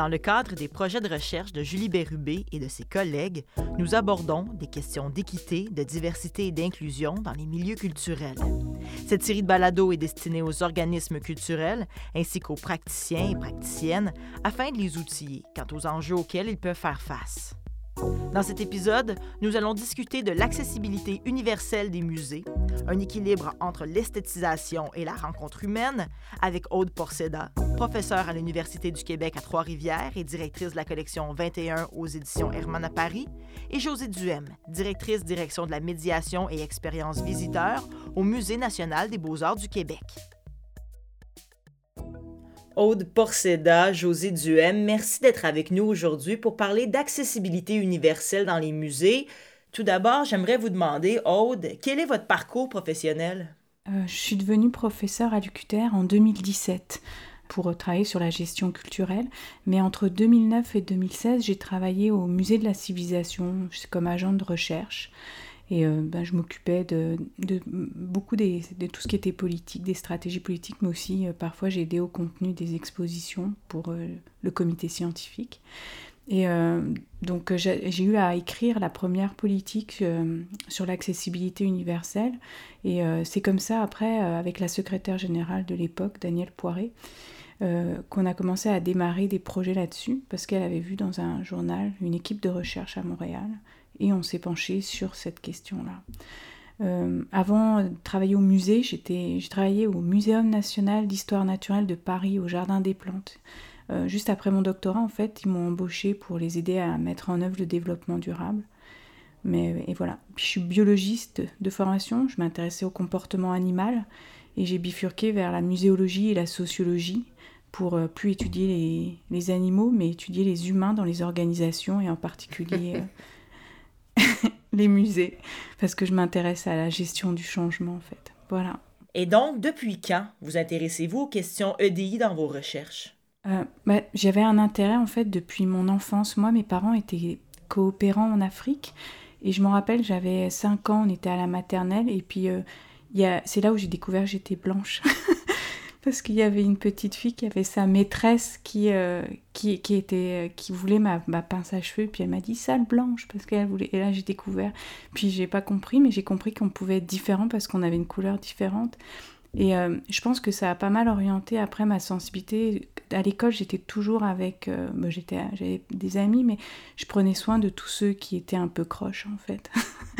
Dans le cadre des projets de recherche de Julie Bérubé et de ses collègues, nous abordons des questions d'équité, de diversité et d'inclusion dans les milieux culturels. Cette série de balados est destinée aux organismes culturels ainsi qu'aux praticiens et praticiennes afin de les outiller quant aux enjeux auxquels ils peuvent faire face. Dans cet épisode, nous allons discuter de l'accessibilité universelle des musées, un équilibre entre l'esthétisation et la rencontre humaine, avec Aude Porceda, professeure à l'Université du Québec à Trois-Rivières et directrice de la collection 21 aux éditions Hermann à Paris, et Josée Duhem, directrice direction de la médiation et expérience visiteur au Musée national des beaux-arts du Québec. Aude Porceda, José Duhem, merci d'être avec nous aujourd'hui pour parler d'accessibilité universelle dans les musées. Tout d'abord, j'aimerais vous demander, Aude, quel est votre parcours professionnel? Euh, je suis devenue professeure à l'UQTR en 2017 pour travailler sur la gestion culturelle. Mais entre 2009 et 2016, j'ai travaillé au Musée de la Civilisation comme agent de recherche. Et euh, ben, je m'occupais de, beaucoup de tout ce qui était politique, des stratégies politiques, mais aussi euh, parfois j'ai aidé au contenu des expositions pour le comité scientifique. Et donc j'ai eu à écrire la première politique sur l'accessibilité universelle. Et c'est comme ça, après, avec la secrétaire générale de l'époque, Danielle Poiré, qu'on a commencé à démarrer des projets là-dessus, parce qu'elle avait vu dans un journal une équipe de recherche à Montréal et on s'est penché sur cette question-là. Euh, avant de travailler au musée, j'ai travaillé au Muséum national d'histoire naturelle de Paris, au Jardin des plantes. Euh, juste après mon doctorat, en fait, ils m'ont embauché pour les aider à mettre en œuvre le développement durable. Mais et voilà. Puis je suis biologiste de formation, je m'intéressais au comportement animal et j'ai bifurqué vers la muséologie et la sociologie pour euh, plus étudier les, les, animaux, mais étudier les humains dans les organisations et en particulier les musées, parce que je m'intéresse à la gestion du changement en fait. Voilà. Et donc, depuis quand vous intéressez-vous aux questions EDI dans vos recherches? Euh, bah, J'avais un intérêt en fait depuis mon enfance. Moi, mes parents étaient coopérants en Afrique et je me rappelle, j'avais 5 ans, on était à la maternelle et puis euh, c'est là où j'ai découvert que j'étais blanche. parce qu'il y avait une petite fille qui avait sa maîtresse qui, euh, qui, était, euh, qui voulait ma, pince à cheveux, puis elle m'a dit sale blanche, parce qu'elle voulait. Et là, j'ai découvert. Puis j'ai pas compris, mais j'ai compris qu'on pouvait être différent parce qu'on avait une couleur différente. Et je pense que ça a pas mal orienté après ma sensibilité. À l'école, j'étais toujours avec. Bah, j'étais, j'avais des amis, mais je prenais soin de tous ceux qui étaient un peu croches, en fait.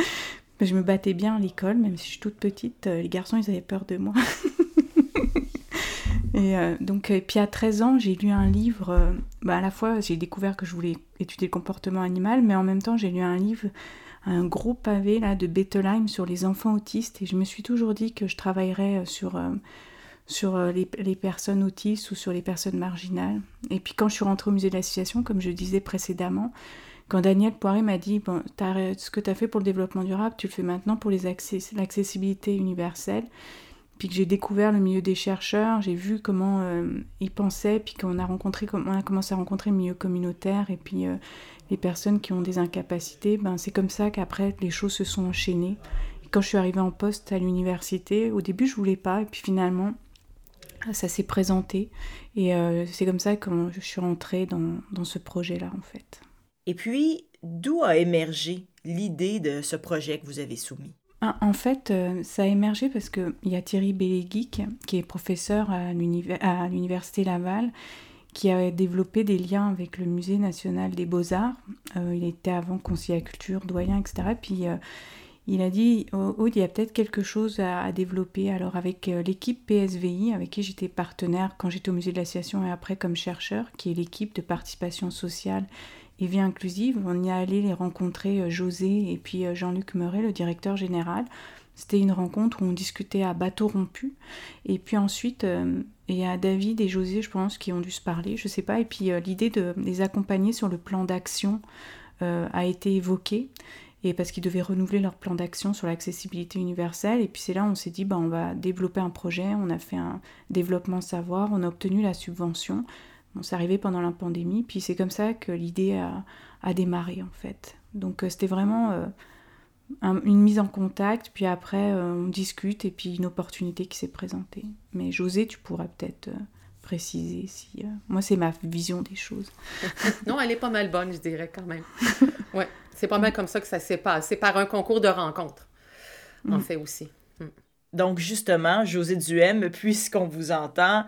je me battais bien à l'école, même si je suis toute petite. les garçons, ils avaient peur de moi. Et euh, donc, et puis à 13 ans, j'ai lu un livre. Euh, bah, à la fois, j'ai découvert que je voulais étudier le comportement animal, mais en même temps, j'ai lu un livre, un gros pavé là, de Bettelheim sur les enfants autistes. Et je me suis toujours dit que je travaillerais euh, sur, sur les, personnes autistes ou sur les personnes marginales. Et puis, quand je suis rentrée au musée de l'association, comme je disais précédemment, quand Daniel Poiré m'a dit bon, ce que tu as fait pour le développement durable, tu le fais maintenant pour l'accessibilité universelle puis que j'ai découvert le milieu des chercheurs, j'ai vu comment euh, ils pensaient, puis qu'on a a commencé à rencontrer le milieu communautaire et puis euh, les personnes qui ont des incapacités, ben c'est comme ça qu'après les choses se sont enchaînées. quand je suis arrivée en poste à l'université, au début je voulais pas, et puis finalement ça s'est présenté, et euh, c'est comme ça que je suis rentrée dans, dans ce projet-là en fait. Et puis, d'où a émergé l'idée de ce projet que vous avez soumis? Ah, en fait, euh, ça a émergé parce qu'il y a Thierry Belleguic, qui est professeur à l'Université Laval, qui a développé des liens avec le Musée national des beaux-arts. Euh, il était avant conseiller à culture, doyen, etc. Puis euh, il a dit, oh, il y a peut-être quelque chose à, développer. Alors avec l'équipe PSVI, avec qui j'étais partenaire quand j'étais au Musée de l'Association et après comme chercheur, qui est l'équipe de participation sociale et Vie Inclusive. On y est allé les rencontrer, euh, José et puis euh, Jean-Luc Meuret, le directeur général. C'était une rencontre où on discutait à bateau rompu. Et puis ensuite, euh, il y a David et José, je pense, qui ont dû se parler, je sais pas. Et puis l'idée de les accompagner sur le plan d'action a été évoquée. Et parce qu'ils devaient renouveler leur plan d'action sur l'accessibilité universelle. Et puis c'est là on s'est dit, bah, on va développer un projet. On a fait un développement savoir, on a obtenu la subvention. Bon, c'est arrivé pendant la pandémie, puis c'est comme ça que l'idée a, démarré en fait. Donc euh, c'était vraiment euh, une mise en contact, puis après euh, on discute et puis une opportunité qui s'est présentée. Mais José, tu pourras peut-être préciser si. moi, c'est ma vision des choses. non, elle est pas mal bonne, je dirais quand même. ouais, c'est pas mal comme ça que ça s'est passé par un concours de rencontres, en mm. fait aussi. Mm. Donc, justement, José Duhem, puisqu'on vous entend,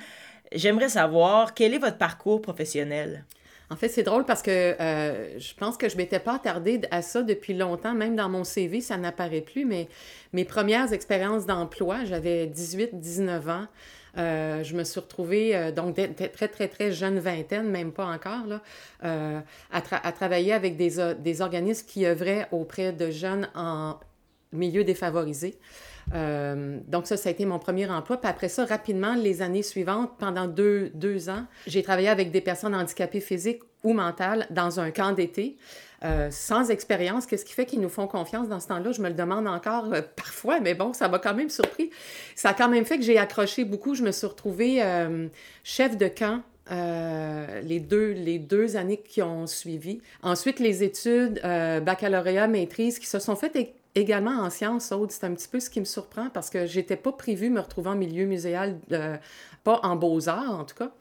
j'aimerais savoir quel est votre parcours professionnel? En fait, c'est drôle parce que euh, je pense que je m'étais pas attardée à ça depuis longtemps. Même dans mon CV, ça n'apparaît plus, mais mes premières expériences d'emploi, j'avais 18-19 ans. Euh, je me suis retrouvée, euh, donc très, très, très jeune vingtaine, même pas encore, là, à, à, travailler avec des, des organismes qui œuvraient auprès de jeunes en milieu défavorisé. Euh, donc ça, ça a été mon premier emploi. Puis après ça, rapidement, les années suivantes, pendant deux, deux ans, j'ai travaillé avec des personnes handicapées physiques ou mentales dans un camp d'été. Euh, sans expérience, qu'est-ce qui fait qu'ils nous font confiance dans ce temps-là? Je me le demande encore euh, parfois, mais bon, ça m'a quand même surpris. Ça a quand même fait que j'ai accroché beaucoup. Je me suis retrouvée chef de camp les, deux, les deux années qui ont suivi. Ensuite, les études baccalauréat, maîtrise qui se sont faites également en sciences, c'est un petit peu ce qui me surprend parce que j'étais pas prévue me retrouver en milieu muséal, euh, pas en beaux-arts en tout cas.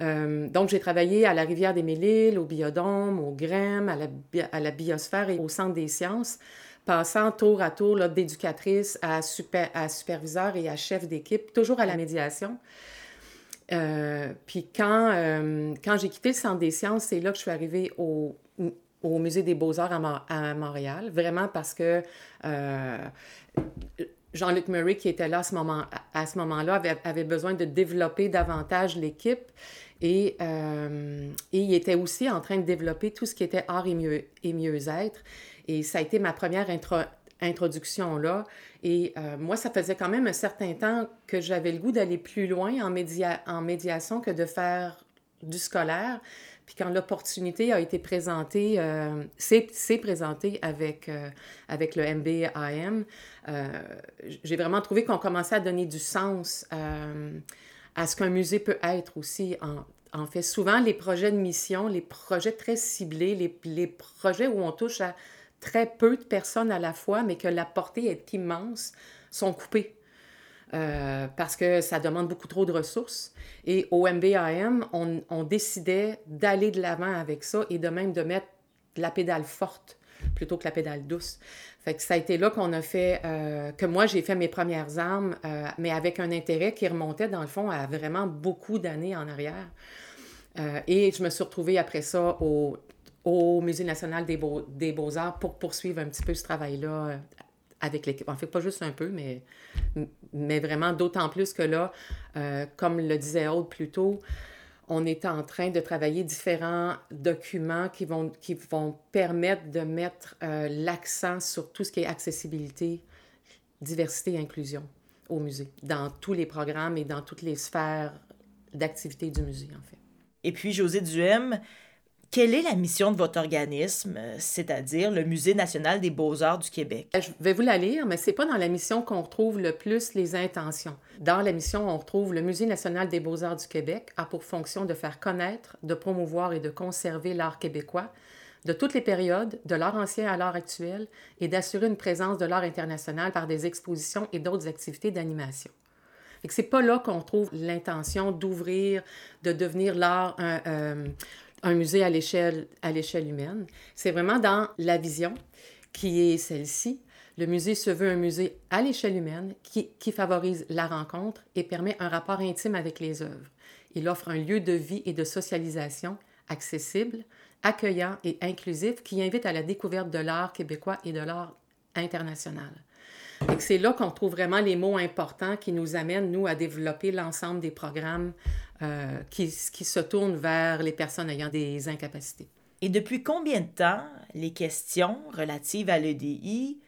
Euh, donc, j'ai travaillé à la Rivière des Mille-Îles, au Biodôme, au GREM, à la, Biosphère et au Centre des sciences, passant tour à tour d'éducatrice à, super, à superviseur et à chef d'équipe, toujours à la médiation. Euh, puis quand, quand j'ai quitté le Centre des sciences, c'est là que je suis arrivée au Musée des beaux-arts à, Montréal, vraiment parce que euh, Jean-Luc Murray, qui était là à ce, moment-là, avait, besoin de développer davantage l'équipe et, euh, et, il était aussi en train de développer tout ce qui était art et, mieux, et mieux-être. Et ça a été ma première introduction là. Et euh, moi, ça faisait quand même un certain temps que j'avais le goût d'aller plus loin en, média en médiation que de faire du scolaire. Puis quand l'opportunité a été présentée, euh, c'est présenté avec, euh, le MBIM, euh, j'ai vraiment trouvé qu'on commençait à donner du sens à ce qu'un musée peut être aussi. En, en, fait, souvent, les projets de mission, les projets très ciblés, les, les projets où on touche à très peu de personnes à la fois, mais que la portée est immense, sont coupés. Euh, parce que ça demande beaucoup trop de ressources. Et au MBAM, on, décidait d'aller de l'avant avec ça et de même de mettre la pédale forte plutôt que la pédale douce. Ça a été là qu'on a fait, euh, que moi j'ai fait mes premières armes, euh, mais avec un intérêt qui remontait dans le fond à vraiment beaucoup d'années en arrière. et je me suis retrouvée après ça au, Musée national des Beaux-Arts pour poursuivre un petit peu ce travail-là avec l'équipe. En fait, pas juste un peu, mais, mais vraiment d'autant plus que là, euh, comme le disait Aude plus tôt, on est en train de travailler différents documents qui vont, qui vont permettre de mettre euh, l'accent sur tout ce qui est accessibilité, diversité et inclusion au musée, dans tous les programmes et dans toutes les sphères d'activité du musée, en fait. Et puis, José Duhem, quelle est la mission de votre organisme, euh, c'est-à-dire le Musée national des beaux-arts du Québec? Je vais vous la lire, mais c'est pas dans la mission qu'on retrouve le plus les intentions. Dans la mission, on retrouve le Musée national des beaux-arts du Québec a pour fonction de faire connaître, de promouvoir et de conserver l'art québécois de toutes les périodes, de l'art ancien à l'art actuel, et d'assurer une présence de l'art international par des expositions et d'autres activités d'animation. Et c'est pas là qu'on trouve l'intention d'ouvrir, de devenir l'art euh, un musée à l'échelle, à l'échelle humaine. C'est vraiment dans la vision qui est celle-ci. Le musée se veut un musée à l'échelle humaine qui, qui, favorise la rencontre et permet un rapport intime avec les œuvres. Il offre un lieu de vie et de socialisation accessible, accueillant et inclusif qui invite à la découverte de l'art québécois et de l'art international. C'est là qu'on trouve vraiment les mots importants qui nous amènent, nous, à développer l'ensemble des programmes euh, qui, qui se tournent vers les personnes ayant des incapacités. Et depuis combien de temps les questions relatives à l'EDI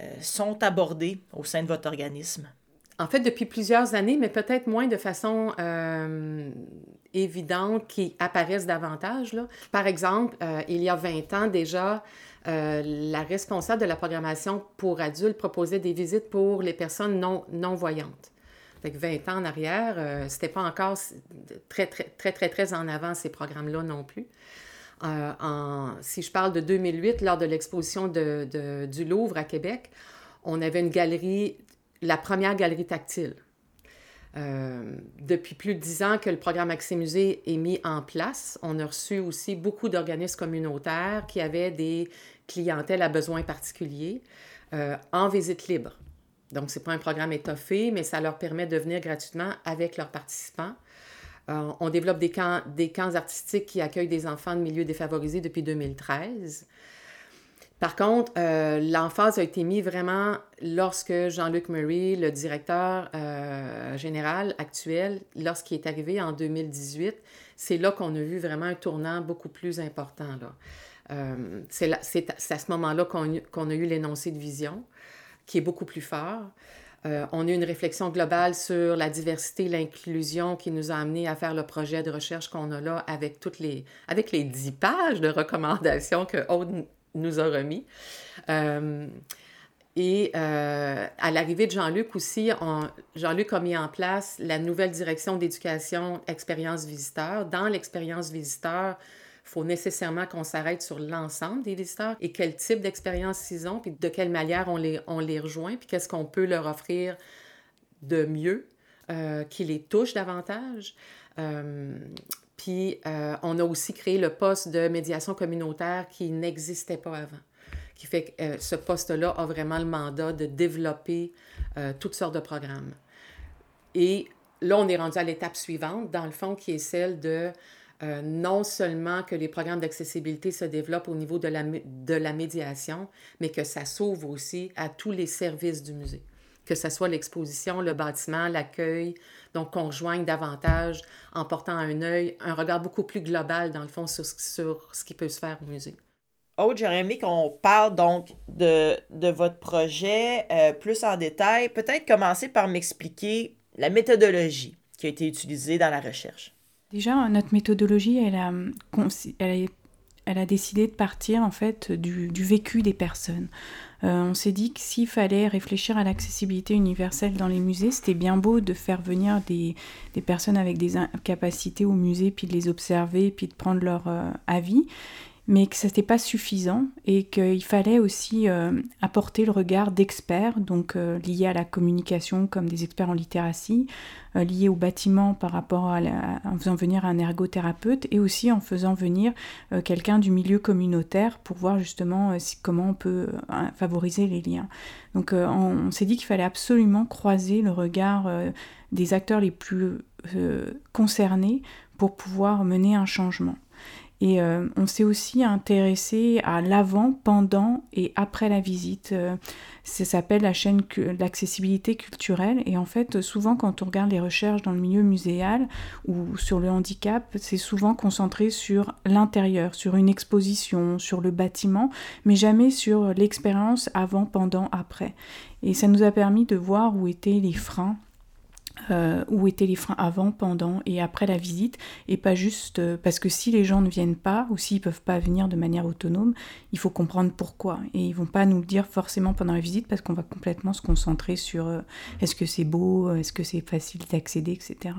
euh, sont abordées au sein de votre organisme? En fait, depuis plusieurs années, mais peut-être moins de façon euh, évidente qui apparaissent davantage. Là. Par exemple, il y a 20 ans déjà, euh, la responsable de la programmation pour adultes proposait des visites pour les personnes non, non voyantes. Fait 20 ans en arrière, euh, c'était pas encore très, très, très, très, très en avant ces programmes-là non plus. Euh, si je parle de 2008, lors de l'exposition du Louvre à Québec, on avait une galerie, la première galerie tactile. depuis plus de dix ans que le programme Accès Musée est mis en place, on a reçu aussi beaucoup d'organismes communautaires qui avaient des clientèles à besoins particuliers en visite libre. Donc, ce n'est pas un programme étoffé, mais ça leur permet de venir gratuitement avec leurs participants. Euh, on développe des camps, des camps artistiques qui accueillent des enfants de milieux défavorisés depuis 2013. Par contre, euh, l'emphase a été mise vraiment lorsque Jean-Luc Murray, le directeur euh, général actuel, lorsqu'il est arrivé en 2018, c'est là qu'on a vu vraiment un tournant beaucoup plus important. C'est à ce moment-là qu'on a eu l'énoncé de vision qui est beaucoup plus fort. Euh, on a eu une réflexion globale sur la diversité, l'inclusion qui nous a amené à faire le projet de recherche qu'on a là avec toutes les, avec les dix pages de recommandations que Aude nous a remis. Euh, et euh, à l'arrivée de Jean-Luc aussi, Jean-Luc a mis en place la nouvelle direction d'éducation expérience visiteur. Dans l'expérience visiteur, faut nécessairement qu'on s'arrête sur l'ensemble des visiteurs et quel type d'expérience ils ont, puis de quelle manière on les, on les rejoint, puis qu'est-ce qu'on peut leur offrir de mieux, euh, qui les touche davantage. Euh, puis euh, on a aussi créé le poste de médiation communautaire qui n'existait pas avant, qui fait que ce poste-là a vraiment le mandat de développer toutes sortes de programmes. Et là, on est rendu à l'étape suivante, dans le fond, qui est celle de euh, non seulement que les programmes d'accessibilité se développent au niveau de la, de la médiation, mais que ça s'ouvre aussi à tous les services du musée, que ce soit l'exposition, le bâtiment, l'accueil, donc qu'on rejoigne davantage en portant un œil, un regard beaucoup plus global, dans le fond, sur, sur ce qui peut se faire au musée. Aude, j'aurais aimé qu'on parle donc de, de votre projet euh, plus en détail. Peut-être commencer par m'expliquer la méthodologie qui a été utilisée dans la recherche. Déjà, notre méthodologie, elle a, décidé de partir en fait du, vécu des personnes. Euh, on s'est dit que s'il fallait réfléchir à l'accessibilité universelle dans les musées, c'était bien beau de faire venir des, personnes avec des capacités au musée, puis de les observer, puis de prendre leur euh, avis mais que ce n'était pas suffisant et qu'il fallait aussi euh, apporter le regard d'experts, donc euh, liés à la communication comme des experts en littératie, euh, liés au bâtiment par rapport à en faisant venir un ergothérapeute et aussi en faisant venir quelqu'un du milieu communautaire pour voir justement comment on peut favoriser les liens. Donc on s'est dit qu'il fallait absolument croiser le regard des acteurs les plus concernés pour pouvoir mener un changement. Et euh, on s'est aussi intéressé à l'avant, pendant et après la visite. Euh, ça s'appelle la chaîne d'accessibilité culturelle. Et en fait, souvent, quand on regarde les recherches dans le milieu muséal ou sur le handicap, c'est souvent concentré sur l'intérieur, sur une exposition, sur le bâtiment, mais jamais sur l'expérience avant, pendant, après. Et ça nous a permis de voir où étaient les freins euh, où étaient les freins avant, pendant et après la visite, et pas juste euh, parce que si les gens ne viennent pas ou s'ils peuvent pas venir de manière autonome, il faut comprendre pourquoi. Et ils vont pas nous le dire forcément pendant la visite parce qu'on va complètement se concentrer sur euh, est-ce que c'est beau, est-ce que c'est facile d'accéder, etc.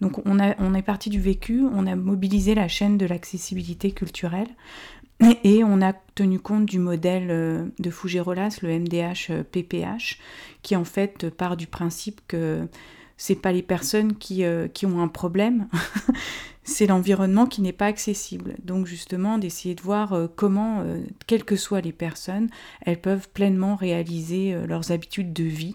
Donc on, a, on est parti du vécu, on a mobilisé la chaîne de l'accessibilité culturelle. Et on a tenu compte du modèle de Fougerolas, le MDH-PPH, qui en fait part du principe que c'est pas les personnes qui, euh, qui ont un problème, c'est l'environnement qui n'est pas accessible. Donc justement, d'essayer de voir euh, comment, euh, quelles que soient les personnes, elles peuvent pleinement réaliser leurs habitudes de vie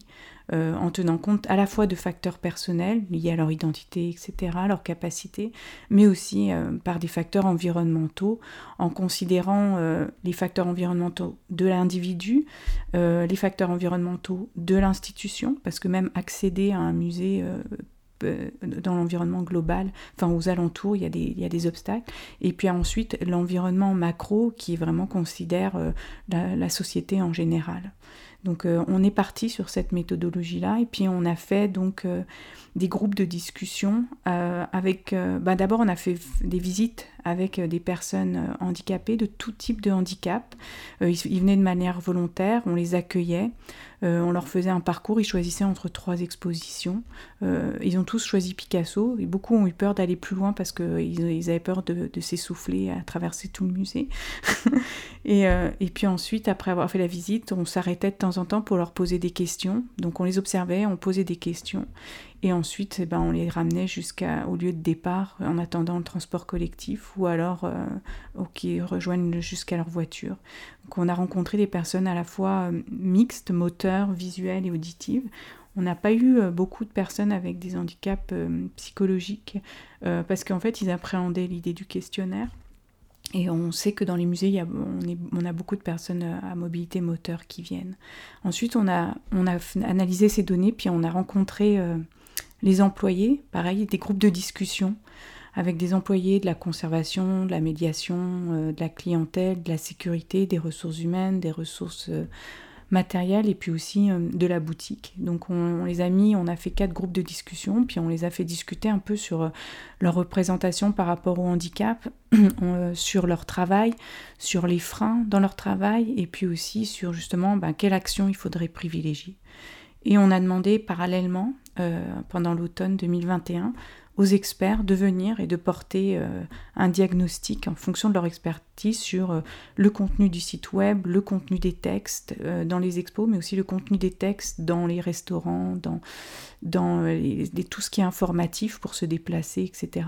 euh, en tenant compte à la fois de facteurs personnels liés à leur identité, etc., leur capacité, mais aussi euh, par des facteurs environnementaux, en considérant euh, les facteurs environnementaux de l'individu, les facteurs environnementaux de l'institution, parce que même accéder à un musée dans l'environnement global, enfin aux alentours, il y a des, il y a des obstacles. Et puis ensuite, l'environnement macro qui vraiment considère la, société en général. Donc euh, on est parti sur cette méthodologie-là et puis on a fait donc euh, des groupes de discussion euh, avec... Bah, d'abord on a fait des visites avec des personnes handicapées de tout type de handicap. Ils, venaient de manière volontaire, on les accueillait. On leur faisait un parcours, ils choisissaient entre trois expositions. Ils ont tous choisi Picasso et beaucoup ont eu peur d'aller plus loin parce qu'ils ils avaient peur de, s'essouffler à traverser tout le musée. Et, puis ensuite, après avoir fait la visite, on s'arrêtait de temps temps en temps pour leur poser des questions. Donc on les observait, on posait des questions et ensuite eh ben, on les ramenait jusqu'au lieu de départ en attendant le transport collectif ou alors euh, qui rejoignent jusqu'à leur voiture. Donc on a rencontré des personnes à la fois euh, mixtes, moteurs, visuelles et auditives. On n'a pas eu euh, beaucoup de personnes avec des handicaps psychologiques parce qu'en fait ils appréhendaient l'idée du questionnaire. Et on sait que dans les musées, on, a beaucoup de personnes à mobilité moteur qui viennent. Ensuite, on a, analysé ces données, puis on a rencontré euh, les employés, pareil, des groupes de discussion avec des employés de la conservation, de la médiation, euh, de la clientèle, de la sécurité, des ressources humaines, des ressources euh, matériel et puis aussi euh, de la boutique. Donc on, les a mis, on a fait quatre groupes de discussion, puis on les a fait discuter un peu sur euh, leur représentation par rapport au handicap, euh, sur leur travail, sur les freins dans leur travail et puis aussi sur justement ben, quelle action il faudrait privilégier. Et on a demandé parallèlement, pendant l'automne 2021, aux experts de venir et de porter euh, un diagnostic en fonction de leur expertise sur euh, le contenu du site web, le contenu des textes euh, dans les expos, mais aussi le contenu des textes dans les restaurants, dans, tout ce qui est informatif pour se déplacer, etc.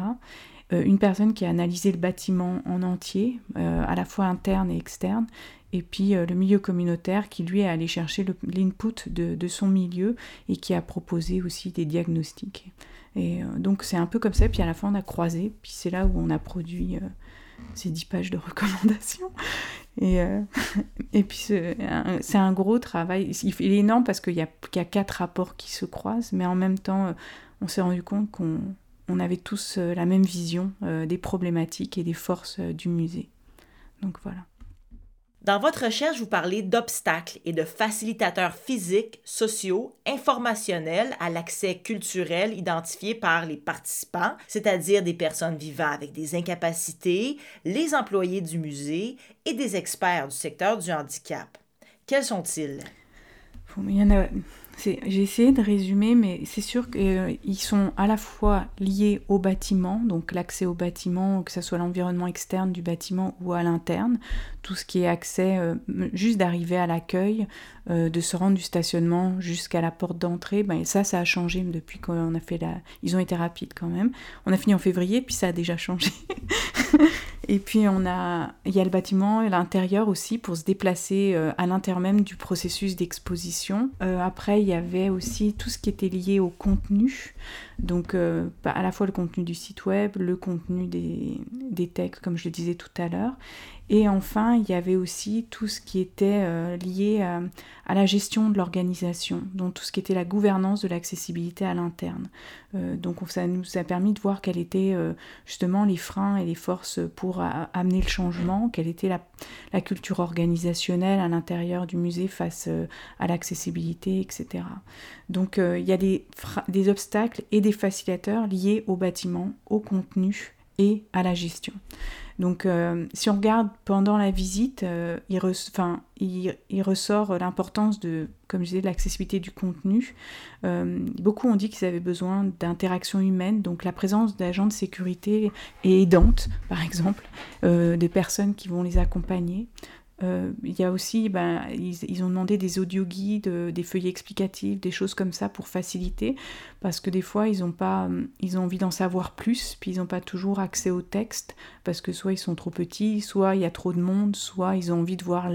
une personne qui a analysé le bâtiment en entier, à la fois interne et externe, et puis le milieu communautaire qui lui est allé chercher l'input de, son milieu et qui a proposé aussi des diagnostics. Et euh, donc c'est un peu comme ça, puis à la fin on a croisé, puis c'est là où on a produit euh, ces dix pages de recommandations. Et, euh, et puis c'est un, gros travail. Il, est énorme parce qu'il y, a quatre rapports qui se croisent, mais en même temps on s'est rendu compte qu'on on avait tous la même vision des problématiques et des forces du musée. Donc voilà. Dans votre recherche, vous parlez d'obstacles et de facilitateurs physiques, sociaux, informationnels à l'accès culturel identifiés par les participants, c'est-à-dire des personnes vivant avec des incapacités, les employés du musée et des experts du secteur du handicap. Quels sont-ils? A j'ai essayé de résumer, mais c'est sûr qu'ils euh, sont à la fois liés au bâtiment, donc l'accès au bâtiment, que ce soit l'environnement externe du bâtiment ou à l'interne, tout ce qui est accès, euh, juste d'arriver à l'accueil, euh, de se rendre du stationnement jusqu'à la porte d'entrée, ben, ça, ça a changé depuis qu'on a fait la... Ils ont été rapides quand même. On a fini en février, puis ça a déjà changé. Et puis on a, il y a le bâtiment et l'intérieur aussi pour se déplacer euh, à l'intérieur même du processus d'exposition. Après, il y avait aussi tout ce qui était lié au contenu, donc bah, à la fois le contenu du site web, le contenu des, des textes, comme je le disais tout à l'heure, et enfin, il y avait aussi tout ce qui était euh, lié à, la gestion de l'organisation, donc tout ce qui était la gouvernance de l'accessibilité à l'interne. Euh, donc ça nous a permis de voir quels étaient euh, justement les freins et les forces pour amener le changement, quelle était la, culture organisationnelle à l'intérieur du musée face à l'accessibilité, etc. Donc il y a des obstacles et des facilitateurs liés au bâtiment, au contenu et à la gestion. Donc euh, si on regarde pendant la visite, euh, il, ressort l'importance de, comme je disais, l'accessibilité du contenu. Euh, beaucoup ont dit qu'ils avaient besoin d'interaction humaine, donc la présence d'agents de sécurité et aidantes, par exemple, des personnes qui vont les accompagner. Euh, il y a aussi, ben, ils, ont demandé des audio guides, euh, des feuillets explicatifs, des choses comme ça pour faciliter, parce que des fois ils ont pas, euh, ils ont envie d'en savoir plus, puis ils n'ont pas toujours accès au texte, parce que soit ils sont trop petits, soit il y a trop de monde, soit ils ont envie de voir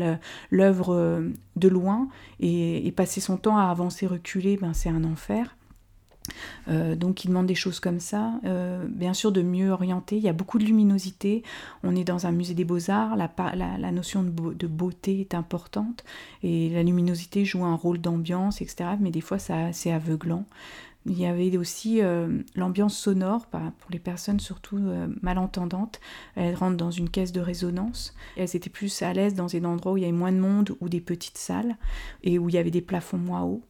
l'œuvre de loin. Et, et, passer son temps à avancer, reculer, ben c'est un enfer. Euh, donc il demande des choses comme ça. Euh, bien sûr, de mieux orienter. Il y a beaucoup de luminosité. On est dans un musée des beaux-arts. La, notion de, beauté est importante. Et la luminosité joue un rôle d'ambiance, etc. Mais des fois, c'est aveuglant. Il y avait aussi euh, l'ambiance sonore pour les personnes surtout malentendantes. Elles rentrent dans une caisse de résonance. Elles étaient plus à l'aise dans des endroits où il y avait moins de monde ou des petites salles et où il y avait des plafonds moins hauts.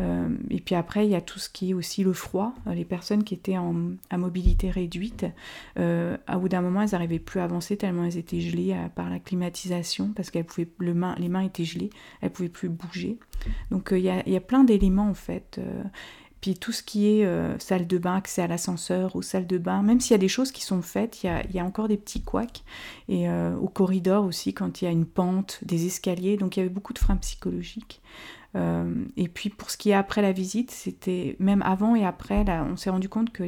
Euh, et puis après, il y a tout ce qui est aussi le froid. Euh, les personnes qui étaient en, à mobilité réduite, euh, à bout d'un moment, elles n'arrivaient plus à avancer tellement elles étaient gelées par la climatisation parce qu'elles pouvaient, le main, les mains étaient gelées, elles pouvaient plus bouger. Donc il y, a, plein d'éléments en fait. Puis tout ce qui est salle de bain, accès à l'ascenseur ou salle de bain, même s'il y a des choses qui sont faites, il y a, y a encore des petits couacs. Et au corridor aussi, quand il y a une pente, des escaliers, donc il y avait beaucoup de freins psychologiques. Euh, et puis pour ce qui est après la visite, c'était même avant et après, on s'est rendu compte que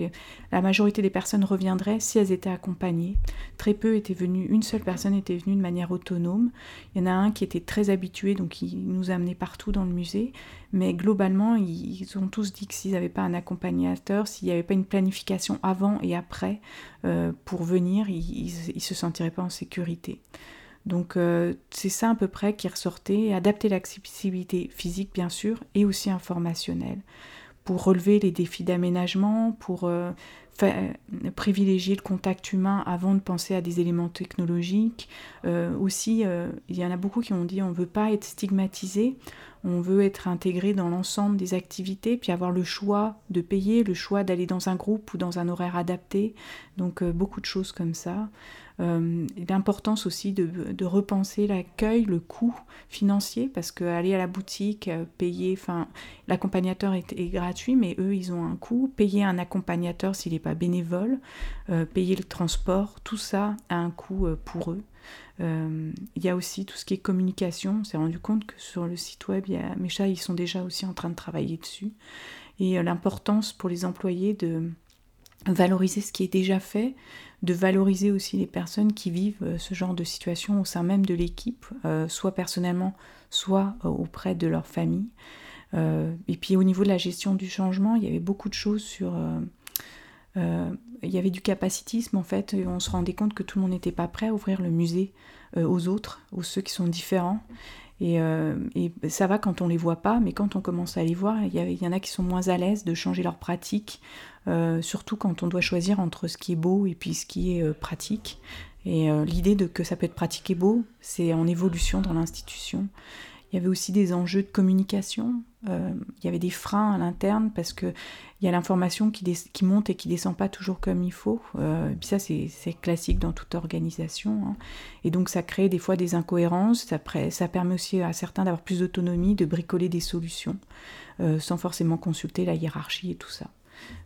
la majorité des personnes reviendraient si elles étaient accompagnées. Très peu étaient venus, une seule personne était venue de manière autonome. Il y en a un qui était très habitué, donc il nous amenait partout dans le musée. Mais globalement, ils, ont tous dit que s'ils n'avaient pas un accompagnateur, s'il n'y avait pas une planification avant et après euh, pour venir, ils ne se sentiraient pas en sécurité. Donc euh, c'est ça à peu près qui ressortait, adapter l'accessibilité physique bien sûr et aussi informationnelle pour relever les défis d'aménagement, pour euh, privilégier le contact humain avant de penser à des éléments technologiques. Euh, aussi, il y en a beaucoup qui ont dit on ne veut pas être stigmatisé, on veut être intégré dans l'ensemble des activités, puis avoir le choix de payer, le choix d'aller dans un groupe ou dans un horaire adapté. Donc beaucoup de choses comme ça. Euh, l'importance aussi de, repenser l'accueil, le coût financier, parce qu'aller à la boutique, euh, payer, enfin, l'accompagnateur est, gratuit, mais eux, ils ont un coût. Payer un accompagnateur s'il n'est pas bénévole, euh, payer le transport, tout ça a un coût pour eux. Il y a aussi tout ce qui est communication. On s'est rendu compte que sur le site web, il y a, mes ils sont déjà aussi en train de travailler dessus. Et l'importance pour les employés de valoriser ce qui est déjà fait, de valoriser aussi les personnes qui vivent euh, ce genre de situation au sein même de l'équipe, euh, soit personnellement, soit euh, auprès de leur famille. et puis au niveau de la gestion du changement, il y avait beaucoup de choses sur... il y avait du capacitisme en fait, on se rendait compte que tout le monde n'était pas prêt à ouvrir le musée aux autres, aux ceux qui sont différents. Et, ça va quand on les voit pas, mais quand on commence à les voir, il y, en a qui sont moins à l'aise de changer leur pratique, euh, surtout quand on doit choisir entre ce qui est beau et puis ce qui est euh, pratique. Et euh, l'idée de que ça peut être pratique et beau, c'est en évolution dans l'institution. Il y avait aussi des enjeux de communication. il y avait des freins à l'interne parce que il y a l'information qui, qui, monte et qui descend pas toujours comme il faut. et puis ça, c'est classique dans toute organisation. Hein. Et donc, ça crée des fois des incohérences. Ça, ça permet aussi à certains d'avoir plus d'autonomie, de bricoler des solutions, sans forcément consulter la hiérarchie et tout ça.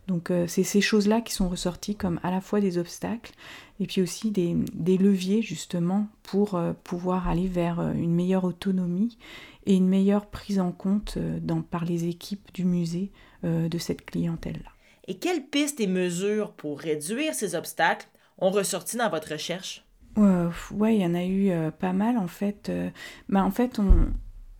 Donc euh, c'est ces choses-là qui sont ressorties comme à la fois des obstacles et puis aussi des, leviers justement pour euh, pouvoir aller vers euh, une meilleure autonomie et une meilleure prise en compte par les équipes du musée de cette clientèle-là. Et quelles pistes et mesures pour réduire ces obstacles ont ressorti dans votre recherche? ouais, il y en a eu pas mal en fait. Bah, en fait, on,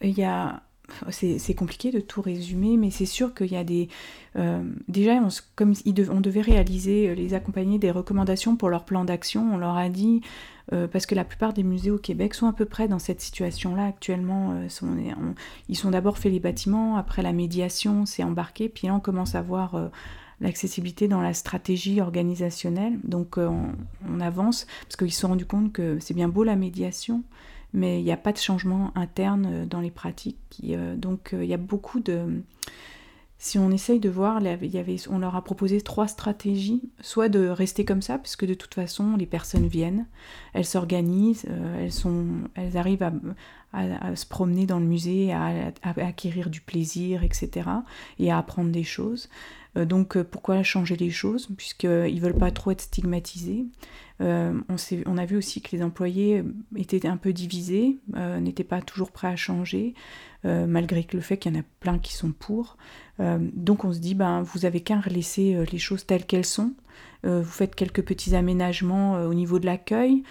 il y a c'est compliqué de tout résumer, mais c'est sûr qu'il y a des... Euh, déjà, on, comme on devait réaliser, euh, les accompagner des recommandations pour leur plan d'action, on leur a dit, euh, parce que la plupart des musées au Québec sont à peu près dans cette situation-là actuellement, ils sont d'abord fait les bâtiments, après la médiation, c'est embarqué, puis là on commence à voir l'accessibilité dans la stratégie organisationnelle, donc on, on, avance, parce qu'ils se sont rendus compte que c'est bien beau la médiation, mais il n'y a pas de changement interne euh, dans les pratiques. Euh, donc euh, il y a beaucoup de... Si on essaye de voir, on leur a proposé trois stratégies, soit de rester comme ça, puisque de toute façon les personnes viennent, elles s'organisent, elles, sont, elles arrivent à, se promener dans le musée, à, acquérir du plaisir, etc., et à apprendre des choses. donc pourquoi changer les choses, puisqu'ils ne veulent pas trop être stigmatisés euh, on, a vu aussi que les employés étaient un peu divisés, euh, n'étaient pas toujours prêts à changer, euh, malgré le fait qu'il y en a plein qui sont pour. donc on se dit, ben, vous avez qu'à laisser les choses telles qu'elles sont. Vous faites quelques petits aménagements au niveau de l'accueil,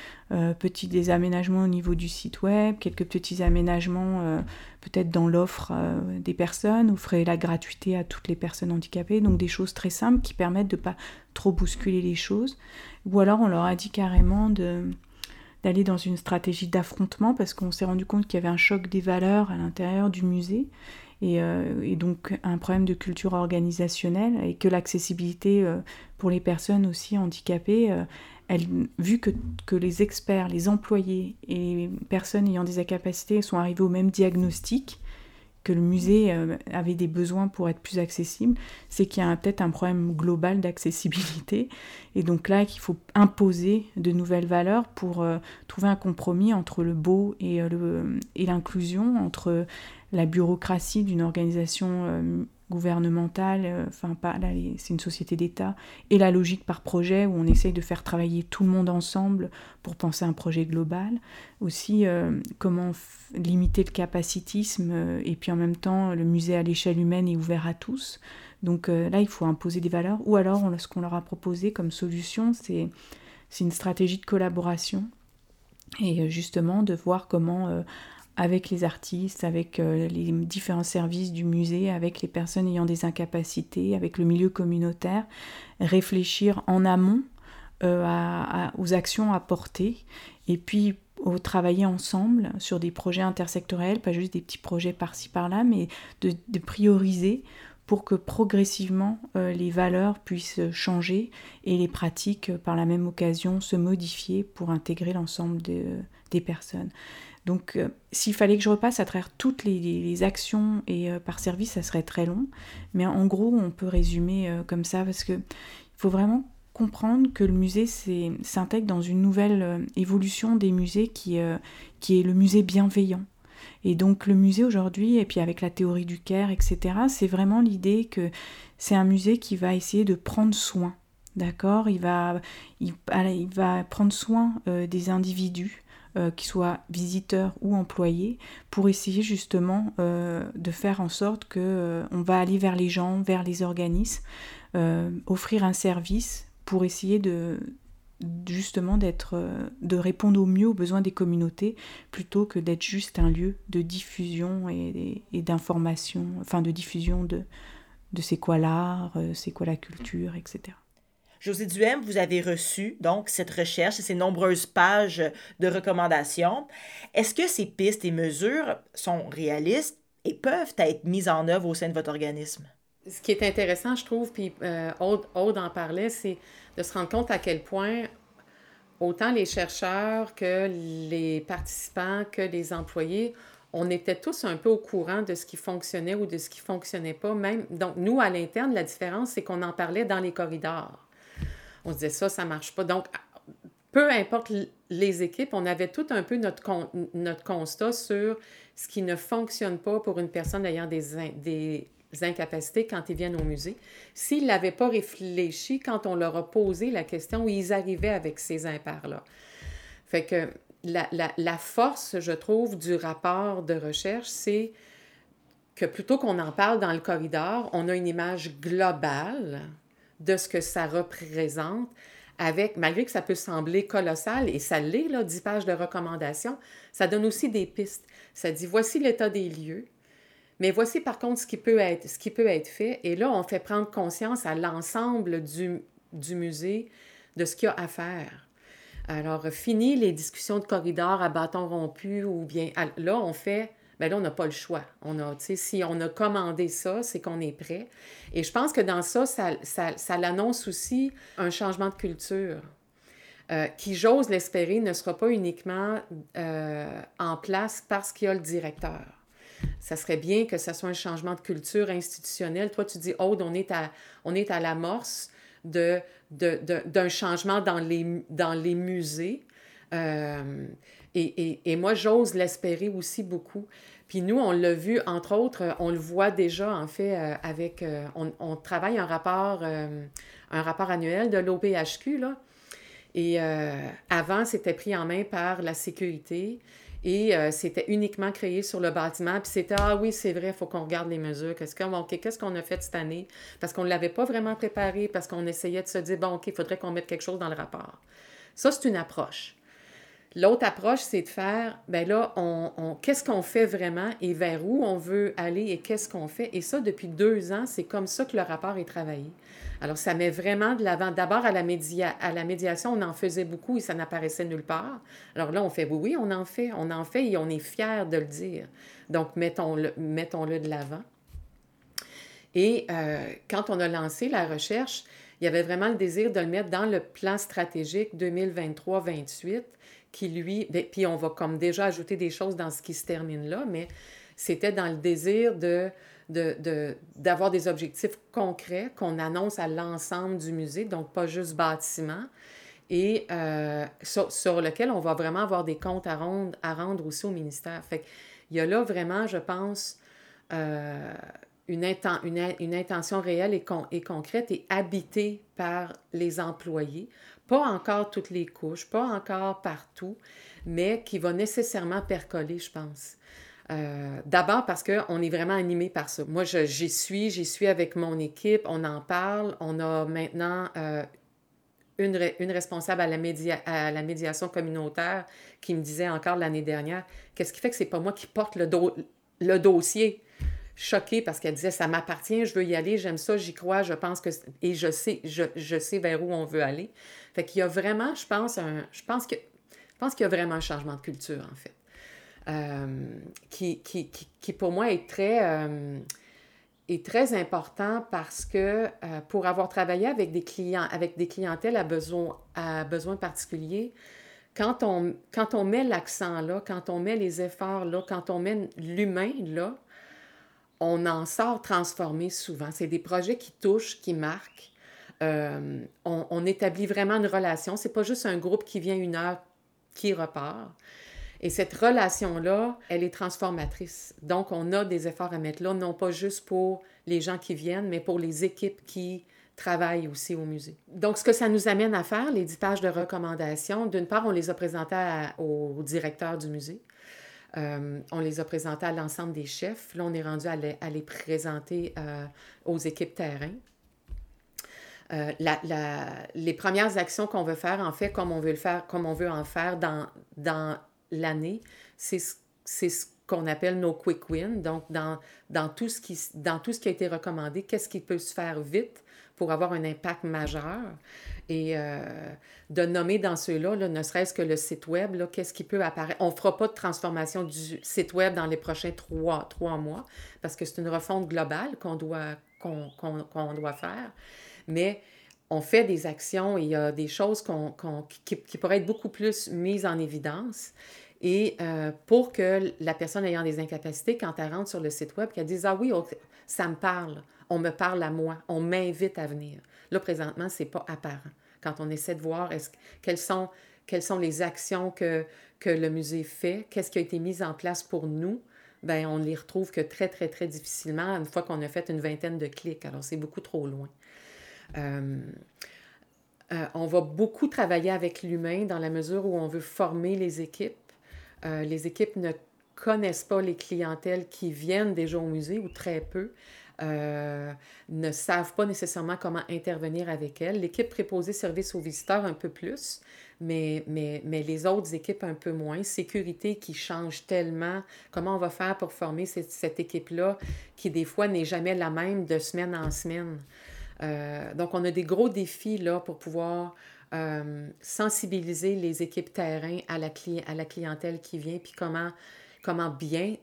petits des aménagements au niveau du site web, quelques petits aménagements peut-être dans l'offre des personnes, vous ferez la gratuité à toutes les personnes handicapées, donc des choses très simples qui permettent de ne pas trop bousculer les choses. Ou alors on leur a dit carrément d'aller dans une stratégie d'affrontement parce qu'on s'est rendu compte qu'il y avait un choc des valeurs à l'intérieur du musée et, euh, donc un problème de culture organisationnelle et que l'accessibilité euh, pour les personnes aussi handicapées, euh, elle, vu que, que, les experts, les employés et les personnes ayant des incapacités sont arrivés au même diagnostic, que le musée avait des besoins pour être plus accessible, c'est qu'il y a peut-être un problème global d'accessibilité. Et donc là, qu'il faut imposer de nouvelles valeurs pour trouver un compromis entre le beau et, euh, et l'inclusion, entre la bureaucratie d'une organisation gouvernementale, euh, enfin pas là, c'est une société d'État, et la logique par projet où on essaye de faire travailler tout le monde ensemble pour penser un projet global. Aussi, euh, comment limiter le capacitisme euh, et puis en même temps, le musée à l'échelle humaine est ouvert à tous. Donc là, il faut imposer des valeurs. Ou alors, ce qu'on leur a proposé comme solution, c'est une stratégie de collaboration et justement de voir comment avec les artistes, avec euh, les différents services du musée, avec les personnes ayant des incapacités, avec le milieu communautaire, réfléchir en amont euh, aux actions à porter et puis travailler ensemble sur des projets intersectoriels, pas juste des petits projets par-ci par-là, mais de, prioriser pour que progressivement euh, les valeurs puissent changer et les pratiques par la même occasion se modifier pour intégrer l'ensemble des personnes. Donc, euh, s'il fallait que je repasse à travers toutes les, actions et euh, par service, ça serait très long. Mais en gros, on peut résumer euh, comme ça parce qu'il faut vraiment comprendre que le musée s'intègre dans une nouvelle évolution des musées qui, est le musée bienveillant. Et donc le musée aujourd'hui, et puis avec la théorie du Caire, etc., c'est vraiment l'idée que c'est un musée qui va essayer de prendre soin. D'accord? Il il, va prendre soin des individus, euh, qu'ils soient visiteurs ou employés, pour essayer justement euh, de faire en sorte que euh, on va aller vers les gens, vers les organismes, offrir un service pour essayer de justement d'être de répondre au mieux aux besoins des communautés plutôt que d'être juste un lieu de diffusion et, et d'information, enfin de diffusion de, de c'est quoi l'art, c'est quoi la culture, etc. José Duhem, vous avez reçu donc cette recherche et ces nombreuses pages de recommandations. Est-ce que ces pistes et mesures sont réalistes et peuvent être mises en œuvre au sein de votre organisme? Ce qui est intéressant, je trouve, puis euh, Aude, en parlait, c'est de se rendre compte à quel point autant les chercheurs que les participants, que les employés, on était tous un peu au courant de ce qui fonctionnait ou de ce qui fonctionnait pas. Même, donc, nous, à l'interne, la différence, c'est qu'on en parlait dans les corridors on se disait ça, ça marche pas. Donc, peu importe les équipes, on avait tout un peu notre, notre constat sur ce qui ne fonctionne pas pour une personne ayant des, des incapacités quand ils viennent au musée. S'ils n'avaient pas réfléchi quand on leur a posé la question, ils arrivaient avec ces impairs-là. Fait que la, la, force, je trouve, du rapport de recherche, c'est que plutôt qu'on en parle dans le corridor, on a une image globale de ce que ça représente, avec, malgré que ça peut sembler colossal, et ça l'est, là, 10 pages de recommandations, ça donne aussi des pistes. Ça dit, voici l'état des lieux, mais voici par contre ce qui peut être, ce qui peut être fait. Et là, on fait prendre conscience à l'ensemble du, du musée de ce qu'il y a à faire. Alors, fini les discussions de corridor à bâton rompu ou bien là, on fait bien là, on n'a pas le choix. On a, si on a commandé ça, c'est qu'on est prêt. Et je pense que dans ça, ça, ça, l'annonce aussi un changement de culture. Euh, qui, j'ose l'espérer, ne sera pas uniquement euh, en place parce qu'il y a le directeur. Ça serait bien que ce soit un changement de culture institutionnelle. Toi, tu dis, Aude, on est à, on est à l'amorce d'un de, de, changement dans les, dans les musées. Euh, et, et, et, moi, j'ose l'espérer aussi beaucoup. Puis nous, on l'a vu, entre autres, on le voit déjà, en fait, euh, avec... Euh, on, on, travaille un rapport, euh, un rapport annuel de l'OPHQ, là. Et avant, c'était pris en main par la sécurité et c'était uniquement créé sur le bâtiment. Puis c'était, ah oui, c'est vrai, il faut qu'on regarde les mesures. Qu'est-ce qu'on qu'est-ce qu'on a fait cette année? Parce qu'on ne l'avait pas vraiment préparé, parce qu'on essayait de se dire, bon, OK, il faudrait qu'on mette quelque chose dans le rapport. Ça, c'est une approche. L'autre approche, c'est de faire, ben là, qu'est-ce qu'on fait vraiment et vers où on veut aller et qu'est-ce qu'on fait. Et ça, depuis deux ans, c'est comme ça que le rapport est travaillé. Alors, ça met vraiment de l'avant. D'abord, à, la à la médiation, on en faisait beaucoup et ça n'apparaissait nulle part. Alors là, on fait, oui, oui, on en fait, on en fait et on est fiers de le dire. Donc, mettons-le mettons -le de l'avant. Et euh, quand on a lancé la recherche, il y avait vraiment le désir de le mettre dans le plan stratégique 2023-28 qui, lui, ben, puis on va comme déjà ajouter des choses dans ce qui se termine là, mais c'était dans le désir de, d'avoir des objectifs concrets qu'on annonce à l'ensemble du musée, donc pas juste bâtiment, et euh, sur, lequel on va vraiment avoir des comptes à rendre, aussi au ministère. Fait il y a là vraiment, je pense, euh, une, intention réelle et, concrète et habitée par les employés. Pas encore toutes les couches, pas encore partout, mais qui va nécessairement percoler, je pense. Euh, d'abord parce qu'on est vraiment animé par ça. Moi, j'y suis, j'y suis avec mon équipe, on en parle. On a maintenant euh, une, responsable à la, à la, médiation communautaire qui me disait encore l'année dernière, qu'est-ce qui fait que c'est pas moi qui porte le, dossier? choquée parce qu'elle disait ça m'appartient, je veux y aller, j'aime ça, j'y crois, je pense que et je sais je, sais vers où on veut aller. Fait qu'il y a vraiment, je pense un, je pense que je pense qu'il y a vraiment un changement de culture en fait. Euh, qui, qui, qui, pour moi est très euh, est très important parce que euh, pour avoir travaillé avec des clients avec des clientèles à besoin à besoins particuliers, quand on, quand on met l'accent là, quand on met les efforts là, quand on met l'humain là, on en sort transformé souvent. C'est des projets qui touchent, qui marquent. Euh, on, établit vraiment une relation. C'est pas juste un groupe qui vient une heure, qui repart. Et cette relation-là, elle est transformatrice. Donc, on a des efforts à mettre là, non pas juste pour les gens qui viennent, mais pour les équipes qui travaillent aussi au musée. Donc, ce que ça nous amène à faire, les dix pages de recommandations, d'une part, on les a présentées au directeur du musée. Euh, on les a présentés à l'ensemble des chefs. Là, on est rendu à les, présenter euh, aux équipes terrain. Euh, les premières actions qu'on veut faire, en fait, comme on veut le faire, comme on veut en faire dans, dans l'année, c'est ce qu'on appelle nos quick wins. Donc, dans, dans, tout ce qui, dans tout ce qui a été recommandé, qu'est-ce qui peut se faire vite pour avoir un impact majeur? et euh, de nommer dans ceux-là, ne serait-ce que le site web, qu'est-ce qui peut apparaître? On ne fera pas de transformation du site web dans les prochains trois, trois mois parce que c'est une refonte globale qu'on doit, qu'on, doit faire. Mais on fait des actions et il y a des choses qu'on, qui, qui, pourraient être beaucoup plus mises en évidence. Et euh, pour que la personne ayant des incapacités, quand elle rentre sur le site web, qu'elle dise Ah oui, ça me parle, on me parle à moi, on m'invite à venir. Là, présentement, ce n'est pas apparent quand on essaie de voir est quelles, sont, quelles sont les actions que, que le musée fait, qu'est-ce qui a été mis en place pour nous, ben on ne les retrouve que très, très, très difficilement une fois qu'on a fait une vingtaine de clics. Alors, c'est beaucoup trop loin. Euh, euh, on va beaucoup travailler avec l'humain dans la mesure où on veut former les équipes. Euh, les équipes ne connaissent pas les clientèles qui viennent déjà au musée ou très peu. Ne savent pas nécessairement comment intervenir avec elles. L'équipe préposée service aux visiteurs un peu plus, mais, mais, mais, les autres équipes un peu moins. Sécurité qui change tellement. Comment on va faire pour former cette équipe-là qui, des fois, n'est jamais la même de semaine en semaine? Euh, donc, on a des gros défis là pour pouvoir euh, sensibiliser les équipes terrain à la, clientèle qui vient, puis comment, comment bien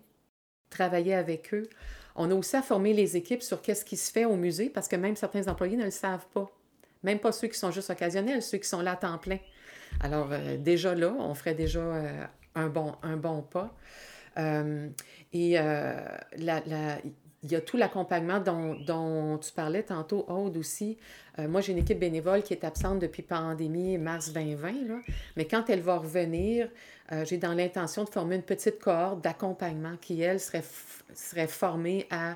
travailler avec eux. On a aussi à former les équipes sur qu'est-ce qui se fait au musée parce que même certains employés ne le savent pas. Même pas ceux qui sont juste occasionnels, ceux qui sont là à temps plein. Alors, euh, déjà là, on ferait déjà un, bon, un bon pas. Et la, il y a tout l'accompagnement dont, tu parlais tantôt, Aude aussi. moi, j'ai une équipe bénévole qui est absente depuis pandémie mars 2020, là. mais quand elle va revenir, j'ai dans l'intention de former une petite cohorte d'accompagnement qui, elle, serait serait formé à,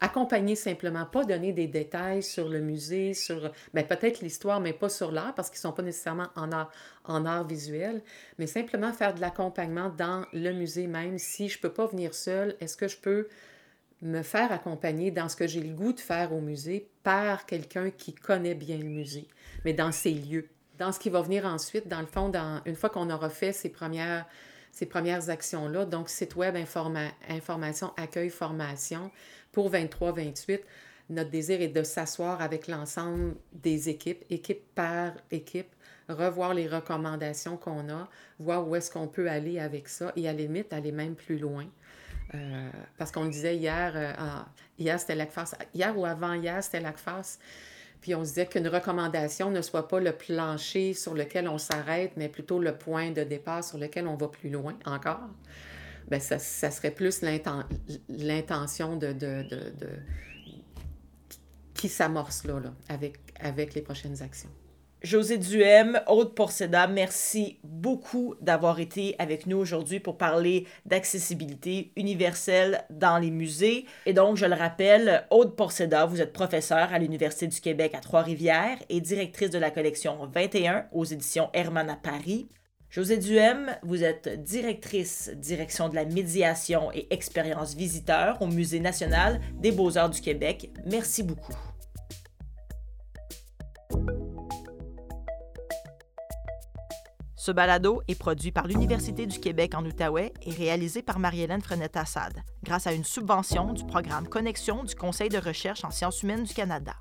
accompagner simplement, pas donner des détails sur le musée, sur ben, peut-être l'histoire, mais pas sur l'art, parce qu'ils ne sont pas nécessairement en art, en art visuel, mais simplement faire de l'accompagnement dans le musée même. Si je ne peux pas venir seule, est-ce que je peux me faire accompagner dans ce que j'ai le goût de faire au musée par quelqu'un qui connaît bien le musée, mais dans ces lieux? Dans ce qui va venir ensuite, dans le fond, dans, une fois qu'on aura fait ces premières ces premières actions-là. Donc, site web, information, accueil, formation pour 23-28. Notre désir est de s'asseoir avec l'ensemble des équipes, équipe par équipe, revoir les recommandations qu'on a, voir où est-ce qu'on peut aller avec ça et à la limite aller même plus loin. Euh, parce qu'on disait hier, euh, hier c'était l'ACFAS, hier ou avant-hier c'était l'ACFAS, puis on se disait qu'une recommandation ne soit pas le plancher sur lequel on s'arrête, mais plutôt le point de départ sur lequel on va plus loin encore. Bien, ça, serait plus l'intention de, qui s'amorce là, avec, les prochaines actions. José Duhem, Aude Porceda, merci beaucoup d'avoir été avec nous aujourd'hui pour parler d'accessibilité universelle dans les musées. Et donc, je le rappelle, Aude Porceda, vous êtes professeure à l'Université du Québec à Trois-Rivières et directrice de la collection 21 aux éditions Hermann à Paris. José Duhem, vous êtes directrice direction de la médiation et expérience visiteur au Musée national des beaux-arts du Québec. Merci beaucoup. Ce balado est produit par l'Université du Québec en Outaouais et réalisé par Marie-Hélène Frenette-Assad grâce à une subvention du programme Connexion du Conseil de recherche en sciences humaines du Canada.